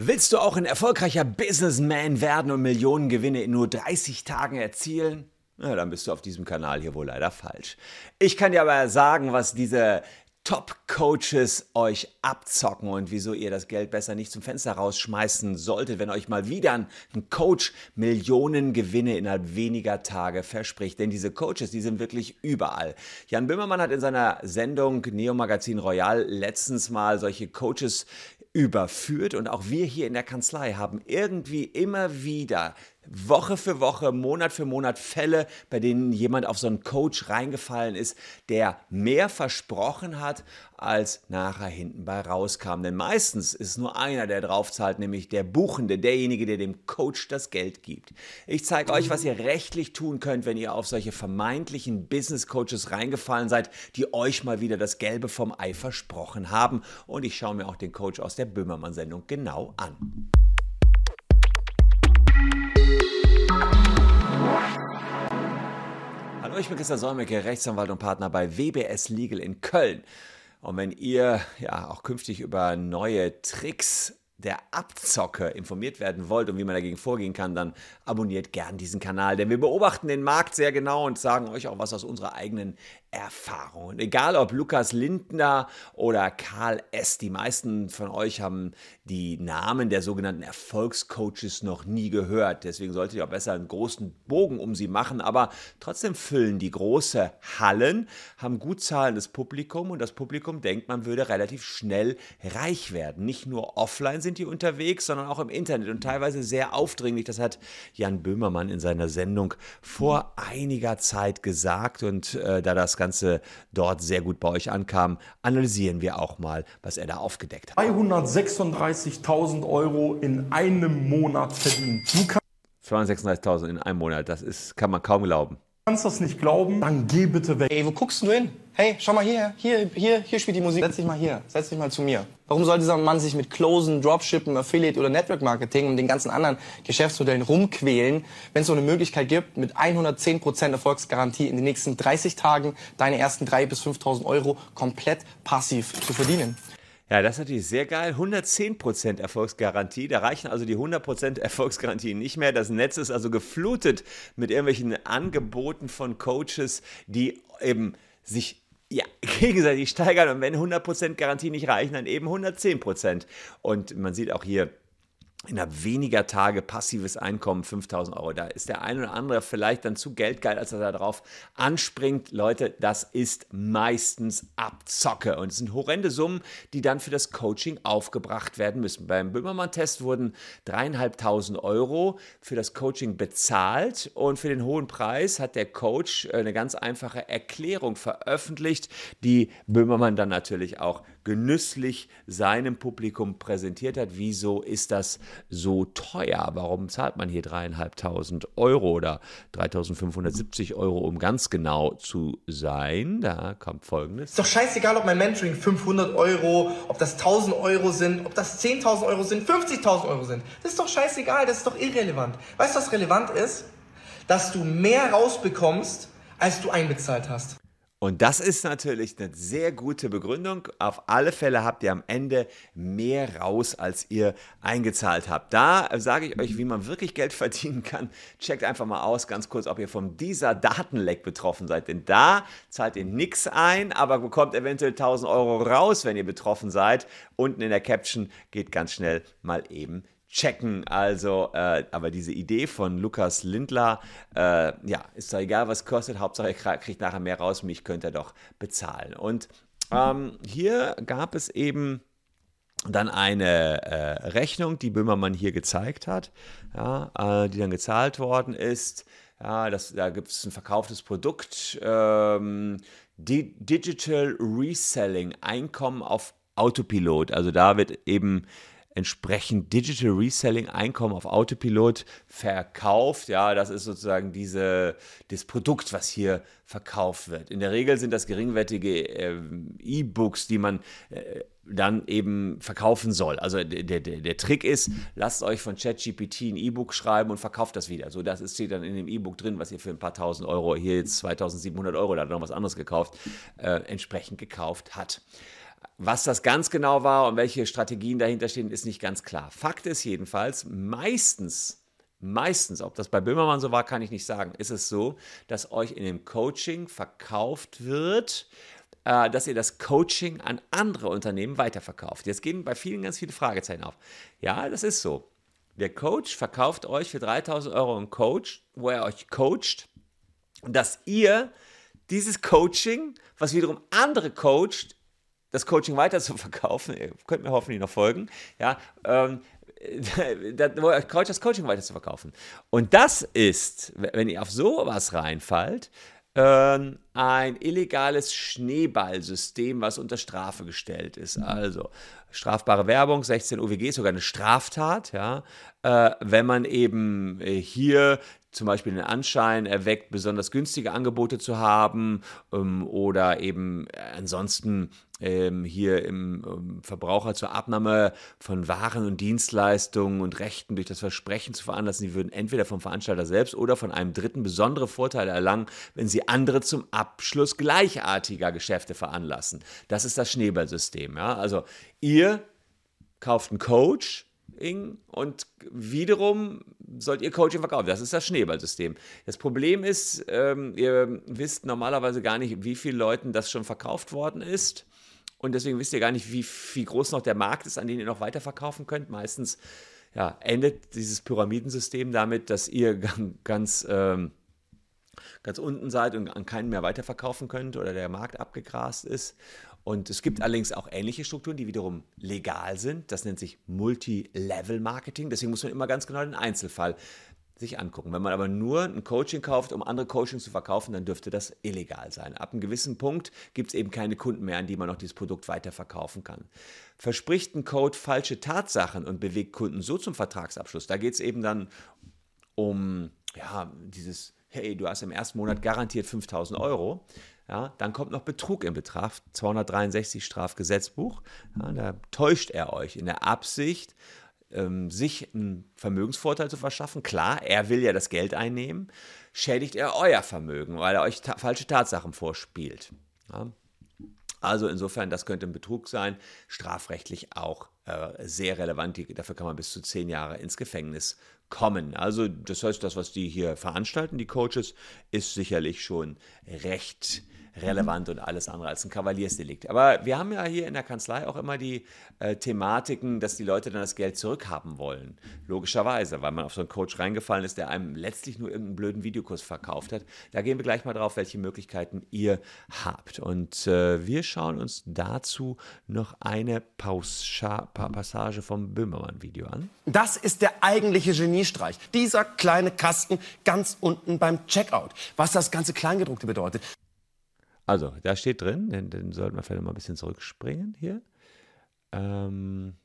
Willst du auch ein erfolgreicher Businessman werden und Millionen Gewinne in nur 30 Tagen erzielen? Na, dann bist du auf diesem Kanal hier wohl leider falsch. Ich kann dir aber sagen, was diese Top-Coaches euch abzocken und wieso ihr das Geld besser nicht zum Fenster rausschmeißen solltet, wenn euch mal wieder ein Coach Millionen Gewinne innerhalb weniger Tage verspricht. Denn diese Coaches, die sind wirklich überall. Jan Böhmermann hat in seiner Sendung Neo Magazin Royal letztens mal solche Coaches überführt. Und auch wir hier in der Kanzlei haben irgendwie immer wieder Woche für Woche, Monat für Monat Fälle, bei denen jemand auf so einen Coach reingefallen ist, der mehr versprochen hat, als nachher hinten bei rauskam. Denn meistens ist nur einer, der draufzahlt, nämlich der Buchende, derjenige, der dem Coach das Geld gibt. Ich zeige euch, was ihr rechtlich tun könnt, wenn ihr auf solche vermeintlichen Business Coaches reingefallen seid, die euch mal wieder das Gelbe vom Ei versprochen haben. Und ich schaue mir auch den Coach aus der Böhmermann-Sendung genau an. Hallo, ich bin Christian Solmecke, Rechtsanwalt und Partner bei WBS Legal in Köln. Und wenn ihr ja auch künftig über neue Tricks der Abzocke informiert werden wollt und wie man dagegen vorgehen kann, dann abonniert gern diesen Kanal, denn wir beobachten den Markt sehr genau und sagen euch auch was aus unserer eigenen Erfahrungen. Egal ob Lukas Lindner oder Karl S., die meisten von euch haben die Namen der sogenannten Erfolgscoaches noch nie gehört. Deswegen solltet ihr auch besser einen großen Bogen um sie machen. Aber trotzdem füllen die große Hallen, haben gut zahlendes Publikum und das Publikum denkt, man würde relativ schnell reich werden. Nicht nur offline sind die unterwegs, sondern auch im Internet und teilweise sehr aufdringlich. Das hat Jan Böhmermann in seiner Sendung vor einiger Zeit gesagt und äh, da das Ganze dort sehr gut bei euch ankam, analysieren wir auch mal, was er da aufgedeckt hat. 236.000 Euro in einem Monat verdient. 236.000 in einem Monat, das ist, kann man kaum glauben kannst das nicht glauben, dann geh bitte weg. Ey, wo guckst du hin? Hey, schau mal hier, hier, hier, hier spielt die Musik. Setz dich mal hier, setz dich mal zu mir. Warum soll dieser Mann sich mit Closen, Dropshippen, Affiliate oder Network Marketing und den ganzen anderen Geschäftsmodellen rumquälen, wenn es so eine Möglichkeit gibt, mit 110% Erfolgsgarantie in den nächsten 30 Tagen deine ersten 3.000 bis 5.000 Euro komplett passiv zu verdienen? Ja, das ist natürlich sehr geil. 110% Erfolgsgarantie. Da reichen also die 100% Erfolgsgarantie nicht mehr. Das Netz ist also geflutet mit irgendwelchen Angeboten von Coaches, die eben sich ja, gegenseitig steigern. Und wenn 100% Garantie nicht reichen, dann eben 110%. Und man sieht auch hier, innerhalb weniger Tage passives Einkommen 5000 Euro. Da ist der ein oder andere vielleicht dann zu geldgeil, als er da drauf anspringt. Leute, das ist meistens Abzocke und es sind horrende Summen, die dann für das Coaching aufgebracht werden müssen. Beim Böhmermann-Test wurden dreieinhalbtausend Euro für das Coaching bezahlt und für den hohen Preis hat der Coach eine ganz einfache Erklärung veröffentlicht, die Böhmermann dann natürlich auch genüsslich seinem Publikum präsentiert hat. Wieso ist das so teuer? Warum zahlt man hier dreieinhalbtausend Euro oder 3570 Euro, um ganz genau zu sein? Da kommt folgendes. Ist doch scheißegal, ob mein Mentoring 500 Euro, ob das 1000 Euro sind, ob das 10.000 Euro sind, 50.000 Euro sind. Das ist doch scheißegal, das ist doch irrelevant. Weißt du, was relevant ist? Dass du mehr rausbekommst, als du einbezahlt hast. Und das ist natürlich eine sehr gute Begründung. Auf alle Fälle habt ihr am Ende mehr raus, als ihr eingezahlt habt. Da sage ich euch, wie man wirklich Geld verdienen kann. Checkt einfach mal aus, ganz kurz, ob ihr vom dieser Datenleck betroffen seid. Denn da zahlt ihr nichts ein, aber bekommt eventuell 1000 Euro raus, wenn ihr betroffen seid. Unten in der Caption geht ganz schnell mal eben checken. Also, äh, aber diese Idee von Lukas Lindler, äh, ja, ist doch egal, was kostet, Hauptsache er kriegt nachher mehr raus, mich könnte er doch bezahlen. Und ähm, hier gab es eben dann eine äh, Rechnung, die Böhmermann hier gezeigt hat, ja, äh, die dann gezahlt worden ist. Ja, das, da gibt es ein verkauftes Produkt, ähm, Digital Reselling, Einkommen auf Autopilot. Also da wird eben entsprechend Digital Reselling Einkommen auf Autopilot verkauft. Ja, das ist sozusagen diese, das Produkt, was hier verkauft wird. In der Regel sind das geringwertige äh, E-Books, die man äh, dann eben verkaufen soll. Also der, der, der Trick ist, lasst euch von ChatGPT ein E-Book schreiben und verkauft das wieder. So, das steht dann in dem E-Book drin, was ihr für ein paar tausend Euro, hier jetzt 2700 Euro, da hat er noch was anderes gekauft, äh, entsprechend gekauft hat. Was das ganz genau war und welche Strategien dahinter stehen, ist nicht ganz klar. Fakt ist jedenfalls, meistens, meistens, ob das bei Böhmermann so war, kann ich nicht sagen, ist es so, dass euch in dem Coaching verkauft wird, äh, dass ihr das Coaching an andere Unternehmen weiterverkauft. Jetzt gehen bei vielen ganz viele Fragezeichen auf. Ja, das ist so. Der Coach verkauft euch für 3000 Euro einen Coach, wo er euch coacht, dass ihr dieses Coaching, was wiederum andere coacht, das Coaching weiter zu verkaufen, ihr könnt mir hoffentlich noch folgen, ja, ähm, das Coaching weiter zu verkaufen. Und das ist, wenn ihr auf sowas reinfallt, ähm, ein illegales Schneeballsystem, was unter Strafe gestellt ist. Also strafbare Werbung, 16 UWG, sogar eine Straftat, ja, äh, wenn man eben äh, hier zum Beispiel den Anschein erweckt, besonders günstige Angebote zu haben ähm, oder eben ansonsten ähm, hier im ähm, Verbraucher zur Abnahme von Waren und Dienstleistungen und Rechten durch das Versprechen zu veranlassen, die würden entweder vom Veranstalter selbst oder von einem Dritten besondere Vorteile erlangen, wenn sie andere zum Abschluss gleichartiger Geschäfte veranlassen. Das ist das Schneeballsystem. Ja? Also ihr kauft einen Coach, und wiederum sollt ihr Coaching verkaufen. Das ist das Schneeballsystem. Das Problem ist, ähm, ihr wisst normalerweise gar nicht, wie vielen Leuten das schon verkauft worden ist. Und deswegen wisst ihr gar nicht, wie, wie groß noch der Markt ist, an den ihr noch weiterverkaufen könnt. Meistens ja, endet dieses Pyramidensystem damit, dass ihr ganz, ähm, ganz unten seid und an keinen mehr weiterverkaufen könnt oder der Markt abgegrast ist. Und es gibt allerdings auch ähnliche Strukturen, die wiederum legal sind. Das nennt sich Multi-Level-Marketing. Deswegen muss man immer ganz genau den Einzelfall sich angucken. Wenn man aber nur ein Coaching kauft, um andere Coachings zu verkaufen, dann dürfte das illegal sein. Ab einem gewissen Punkt gibt es eben keine Kunden mehr, an die man noch dieses Produkt weiter verkaufen kann. Verspricht ein Code falsche Tatsachen und bewegt Kunden so zum Vertragsabschluss, da geht es eben dann um ja, dieses, hey, du hast im ersten Monat garantiert 5000 Euro ja, dann kommt noch Betrug in Betracht, 263 Strafgesetzbuch. Ja, da täuscht er euch in der Absicht, ähm, sich einen Vermögensvorteil zu verschaffen. Klar, er will ja das Geld einnehmen. Schädigt er euer Vermögen, weil er euch ta falsche Tatsachen vorspielt. Ja. Also insofern, das könnte ein Betrug sein, strafrechtlich auch äh, sehr relevant. Dafür kann man bis zu zehn Jahre ins Gefängnis kommen. Also das heißt, das, was die hier veranstalten, die Coaches, ist sicherlich schon recht relevant und alles andere als ein Kavaliersdelikt. Aber wir haben ja hier in der Kanzlei auch immer die äh, Thematiken, dass die Leute dann das Geld zurückhaben wollen. Logischerweise, weil man auf so einen Coach reingefallen ist, der einem letztlich nur irgendeinen blöden Videokurs verkauft hat. Da gehen wir gleich mal drauf, welche Möglichkeiten ihr habt. Und äh, wir schauen uns dazu noch eine Pauscha Passage vom Böhmermann-Video an. Das ist der eigentliche Geniestreich. Dieser kleine Kasten ganz unten beim Checkout. Was das ganze Kleingedruckte bedeutet. Also, da steht drin, den, den sollten wir vielleicht mal ein bisschen zurückspringen hier. Ähm,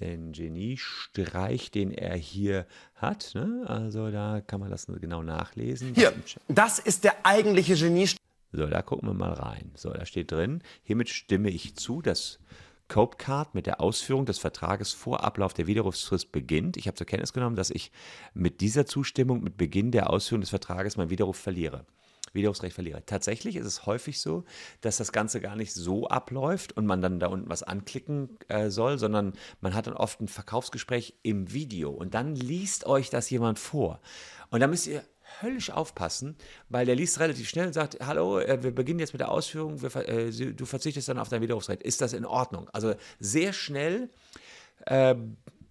den Geniestreich, den er hier hat. Ne? Also, da kann man das genau nachlesen. Hier, das ist der eigentliche Geniestreich. So, da gucken wir mal rein. So, da steht drin, hiermit stimme ich zu, dass Copecard mit der Ausführung des Vertrages vor Ablauf der Widerrufsfrist beginnt. Ich habe zur Kenntnis genommen, dass ich mit dieser Zustimmung, mit Beginn der Ausführung des Vertrages mein Widerruf verliere. Widerrufsrecht verliere. Tatsächlich ist es häufig so, dass das Ganze gar nicht so abläuft und man dann da unten was anklicken äh, soll, sondern man hat dann oft ein Verkaufsgespräch im Video und dann liest euch das jemand vor. Und da müsst ihr höllisch aufpassen, weil der liest relativ schnell und sagt, hallo, äh, wir beginnen jetzt mit der Ausführung, wir, äh, du verzichtest dann auf dein Widerrufsrecht. Ist das in Ordnung? Also sehr schnell äh,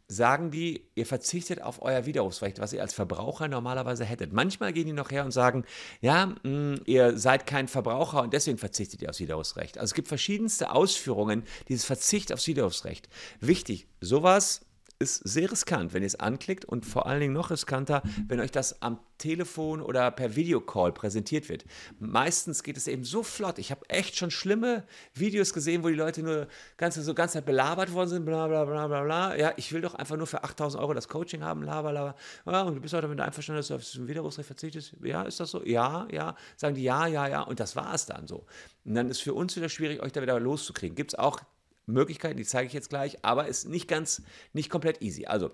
sagen die, ihr verzichtet auf euer Widerrufsrecht, was ihr als Verbraucher normalerweise hättet. Manchmal gehen die noch her und sagen, ja, mh, mm, ihr seid kein Verbraucher und deswegen verzichtet ihr aufs Widerrufsrecht. Also es gibt verschiedenste Ausführungen dieses Verzicht aufs Widerrufsrecht. Wichtig, sowas ist sehr riskant, wenn ihr es anklickt und vor allen Dingen noch riskanter, wenn euch das am Telefon oder per Videocall präsentiert wird. Meistens geht es eben so flott. Ich habe echt schon schlimme Videos gesehen, wo die Leute nur ganz, so ganz belabert worden sind, bla bla bla bla bla. Ja, ich will doch einfach nur für 8000 Euro das Coaching haben, bla bla bla. Ja, und du bist auch damit einverstanden, dass du auf das Widerrufsrecht verzichtest. Ja, ist das so? Ja, ja. Sagen die ja, ja, ja. Und das war es dann so. Und dann ist für uns wieder schwierig, euch da wieder loszukriegen. Gibt es auch Möglichkeiten, die zeige ich jetzt gleich, aber ist nicht ganz, nicht komplett easy. Also,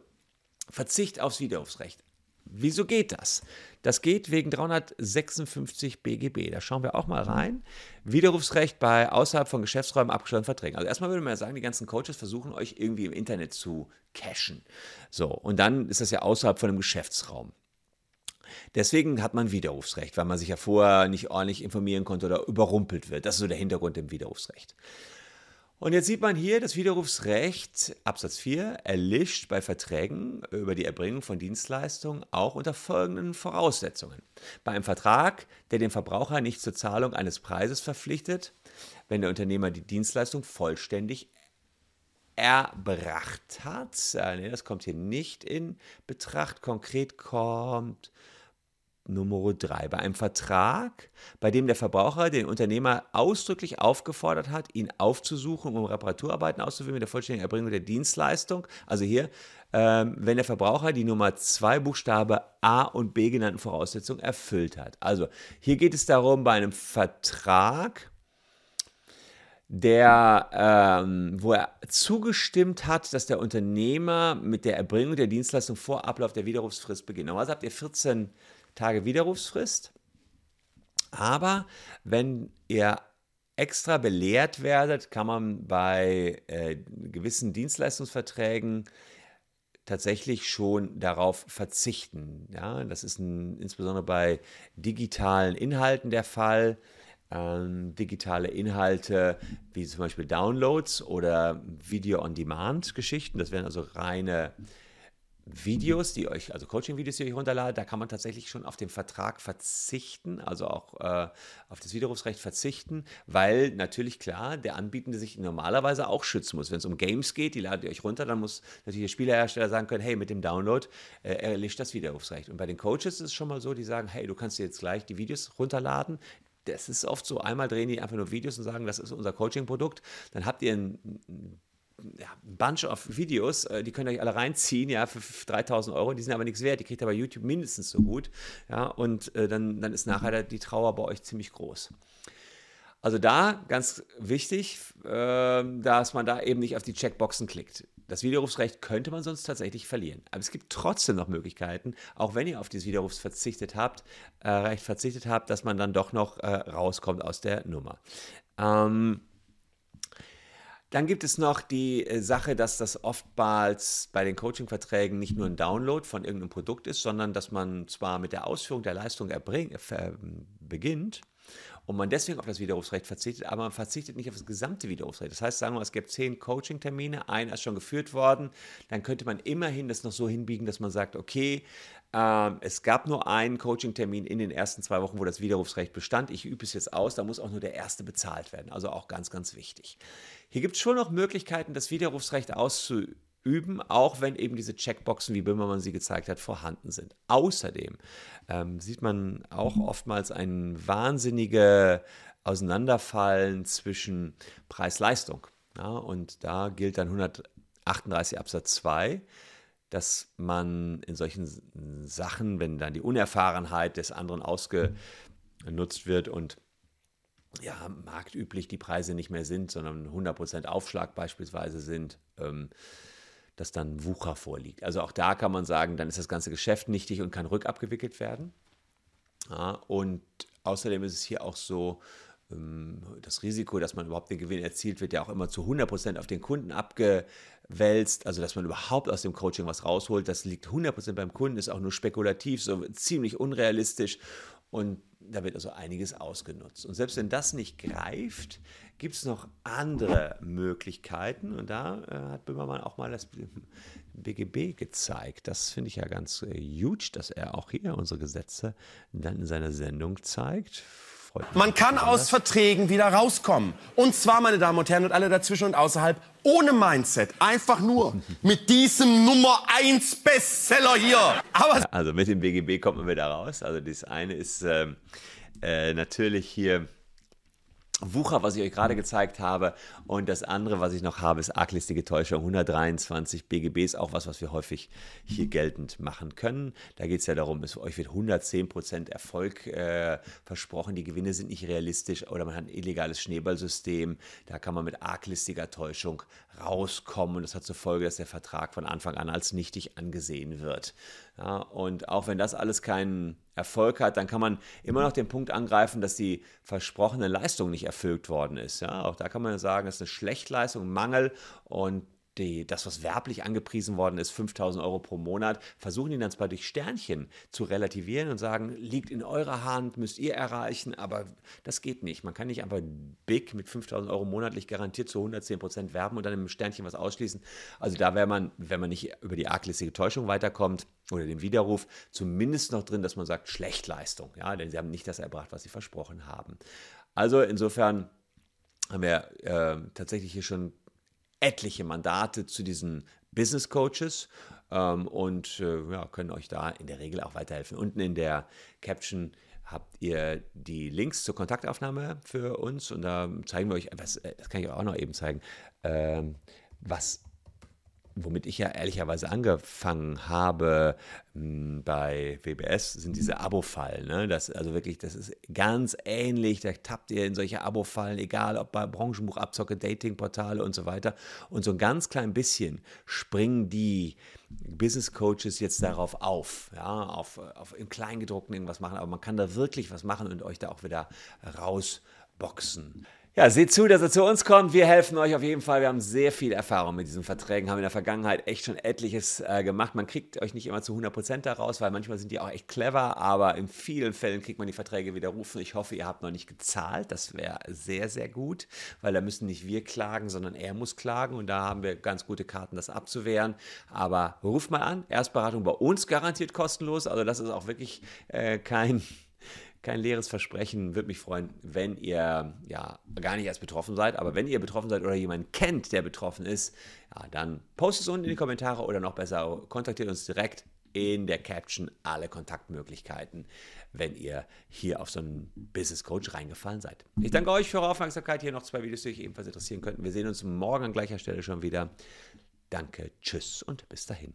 Verzicht aufs Widerrufsrecht. Wieso geht das? Das geht wegen 356 BGB. Da schauen wir auch mal rein. Widerrufsrecht bei außerhalb von Geschäftsräumen abgeschlossenen Verträgen. Also erstmal würde man ja sagen, die ganzen Coaches versuchen euch irgendwie im Internet zu cashen. So, und dann ist das ja außerhalb von einem Geschäftsraum. Deswegen hat man Widerrufsrecht, weil man sich ja vorher nicht ordentlich informieren konnte oder überrumpelt wird. Das ist so der Hintergrund im Widerrufsrecht. Und jetzt sieht man hier, das Widerrufsrecht, Absatz 4, erlischt bei Verträgen über die Erbringung von Dienstleistungen auch unter folgenden Voraussetzungen. Bei einem Vertrag, der den Verbraucher nicht zur Zahlung eines Preises verpflichtet, wenn der Unternehmer die Dienstleistung vollständig erbracht hat. Äh, das kommt hier nicht in Betracht. Konkret kommt Nummer 3. Bei einem Vertrag, bei dem der Verbraucher den Unternehmer ausdrücklich aufgefordert hat, ihn aufzusuchen, um Reparaturarbeiten auszuführen mit der vollständigen Erbringung der Dienstleistung. Also hier, ähm, wenn der Verbraucher die Nummer 2 Buchstabe A und B genannten Voraussetzungen erfüllt hat. Also hier geht es darum, bei einem Vertrag, der, ähm, wo er zugestimmt hat, dass der Unternehmer mit der Erbringung der Dienstleistung vor Ablauf der Widerrufsfrist beginnt. Normalerweise habt ihr 14 Tage Widerrufsfrist. Aber wenn ihr extra belehrt werdet, kann man bei äh, gewissen Dienstleistungsverträgen tatsächlich schon darauf verzichten. Ja, das ist ein, insbesondere bei digitalen Inhalten der Fall. Ähm, digitale Inhalte wie zum Beispiel Downloads oder Video-on-Demand-Geschichten. Das wären also reine Videos, die euch, also Coaching-Videos, die euch runterladet, da kann man tatsächlich schon auf den Vertrag verzichten, also auch äh, auf das Widerrufsrecht verzichten, weil natürlich klar, der Anbietende sich normalerweise auch schützen muss. Wenn es um Games geht, die ladet ihr euch runter, dann muss natürlich der Spielehersteller sagen können, hey, mit dem Download äh, erlischt das Widerrufsrecht. Und bei den Coaches ist es schon mal so, die sagen, hey, du kannst dir jetzt gleich die Videos runterladen, das ist oft so, einmal drehen die einfach nur Videos und sagen, das ist unser Coaching-Produkt. Dann habt ihr ein ja, Bunch of Videos, äh, die könnt ihr euch alle reinziehen, ja, für 3000 Euro, die sind aber nichts wert, die kriegt ihr bei YouTube mindestens so gut, ja, und äh, dann, dann ist nachher die Trauer bei euch ziemlich groß. Also da ganz wichtig, äh, dass man da eben nicht auf die Checkboxen klickt. Das Widerrufsrecht könnte man sonst tatsächlich verlieren. Aber es gibt trotzdem noch Möglichkeiten, auch wenn ihr auf dieses Widerrufs verzichtet habt, äh, verzichtet habt, dass man dann doch noch äh, rauskommt aus der Nummer. Ähm, dann gibt es noch die äh, Sache, dass das oftmals bei den Coaching-Verträgen nicht nur ein Download von irgendeinem Produkt ist, sondern dass man zwar mit der Ausführung der Leistung erbring, äh, beginnt und man deswegen auf das Widerrufsrecht verzichtet, aber man verzichtet nicht auf das gesamte Widerrufsrecht. Das heißt, sagen wir, es gibt zehn Coaching-Termine, einer ist schon geführt worden, dann könnte man immerhin das noch so hinbiegen, dass man sagt, okay, ähm, es gab nur einen Coaching-Termin in den ersten zwei Wochen, wo das Widerrufsrecht bestand. Ich übe es jetzt aus, da muss auch nur der erste bezahlt werden. Also auch ganz, ganz wichtig. Hier gibt es schon noch Möglichkeiten, das Widerrufsrecht auszuüben, auch wenn eben diese Checkboxen, wie Böhmermann sie gezeigt hat, vorhanden sind. Außerdem ähm, sieht man auch oftmals ein wahnsinniges Auseinanderfallen zwischen Preis-Leistung. Ja, und da gilt dann 138 Absatz 2 dass man in solchen Sachen, wenn dann die Unerfahrenheit des anderen ausgenutzt wird und ja, marktüblich die Preise nicht mehr sind, sondern 100% Aufschlag beispielsweise sind, ähm, dass dann Wucher vorliegt. Also auch da kann man sagen, dann ist das ganze Geschäft nichtig und kann rückabgewickelt werden. Ja, und außerdem ist es hier auch so, ähm, das Risiko, dass man überhaupt den Gewinn erzielt, wird ja auch immer zu 100% auf den Kunden abgewälzt. Also, dass man überhaupt aus dem Coaching was rausholt, das liegt 100% beim Kunden, ist auch nur spekulativ, so ziemlich unrealistisch. Und da wird also einiges ausgenutzt. Und selbst wenn das nicht greift, gibt es noch andere Möglichkeiten. Und da äh, hat Böhmermann auch mal das BGB gezeigt. Das finde ich ja ganz äh, huge, dass er auch hier unsere Gesetze dann in seiner Sendung zeigt. Man kann aus Verträgen wieder rauskommen. Und zwar, meine Damen und Herren, und alle dazwischen und außerhalb, ohne Mindset. Einfach nur mit diesem Nummer 1 Bestseller hier. Aber also mit dem BGB kommt man wieder raus. Also das eine ist äh, äh, natürlich hier Wucher, was ich euch gerade gezeigt habe. Und das andere, was ich noch habe, ist arglistige Täuschung. 123 BGB ist auch was, was wir häufig hier geltend machen können. Da geht es ja darum, es, euch wird 110% Erfolg äh, versprochen. Die Gewinne sind nicht realistisch oder man hat ein illegales Schneeballsystem. Da kann man mit arglistiger Täuschung rauskommen. Und das hat zur Folge, dass der Vertrag von Anfang an als nichtig angesehen wird. Ja, und auch wenn das alles keinen Erfolg hat, dann kann man immer noch den Punkt angreifen, dass die versprochene Leistung nicht erfüllt worden ist. Ja, auch da kann man sagen, es ist eine Schlechtleistung, Mangel und die, das, was werblich angepriesen worden ist, 5000 Euro pro Monat, versuchen die dann zwar durch Sternchen zu relativieren und sagen, liegt in eurer Hand, müsst ihr erreichen, aber das geht nicht. Man kann nicht einfach big mit 5000 Euro monatlich garantiert zu 110 Prozent werben und dann im Sternchen was ausschließen. Also da wäre man, wenn man nicht über die arglistige Täuschung weiterkommt oder den Widerruf, zumindest noch drin, dass man sagt, Schlechtleistung, ja, denn sie haben nicht das erbracht, was sie versprochen haben. Also insofern haben wir äh, tatsächlich hier schon etliche Mandate zu diesen Business Coaches ähm, und äh, ja, können euch da in der Regel auch weiterhelfen. Unten in der Caption habt ihr die Links zur Kontaktaufnahme für uns und da zeigen wir euch, was, äh, das kann ich auch noch eben zeigen, ähm, was womit ich ja ehrlicherweise angefangen habe hm, bei WBS, sind diese Abo-Fallen. Ne? Das, also wirklich, das ist ganz ähnlich. Da tappt ihr in solche Abo-Fallen, egal ob bei Branchenbuchabzocke, Datingportale und so weiter. Und so ein ganz klein bisschen springen die Business Coaches jetzt darauf auf, ja, auf, auf im Kleingedruckten irgendwas machen. Aber man kann da wirklich was machen und euch da auch wieder rausboxen. Ja, seht zu, dass er zu uns kommt. Wir helfen euch auf jeden Fall. Wir haben sehr viel Erfahrung mit diesen Verträgen, haben in der Vergangenheit echt schon etliches äh, gemacht. Man kriegt euch nicht immer zu 100% daraus, weil manchmal sind die auch echt clever, aber in vielen Fällen kriegt man die Verträge widerrufen. Ich hoffe, ihr habt noch nicht gezahlt. Das wäre sehr, sehr gut, weil da müssen nicht wir klagen, sondern er muss klagen und da haben wir ganz gute Karten, das abzuwehren. Aber ruft mal an. Erstberatung bei uns garantiert kostenlos. Also das ist auch wirklich äh, kein kein leeres Versprechen. Würde mich freuen, wenn ihr ja gar nicht erst betroffen seid, aber wenn ihr betroffen seid oder jemanden kennt, der betroffen ist, ja, dann postet es unten in die Kommentare oder noch besser, kontaktiert uns direkt in der Caption alle Kontaktmöglichkeiten, wenn ihr hier auf so einen Business Coach reingefallen seid. Ich danke euch für eure Aufmerksamkeit. Hier noch zwei Videos, die euch ebenfalls interessieren könnten. Wir sehen uns morgen an gleicher Stelle schon wieder. Danke, tschüss und bis dahin.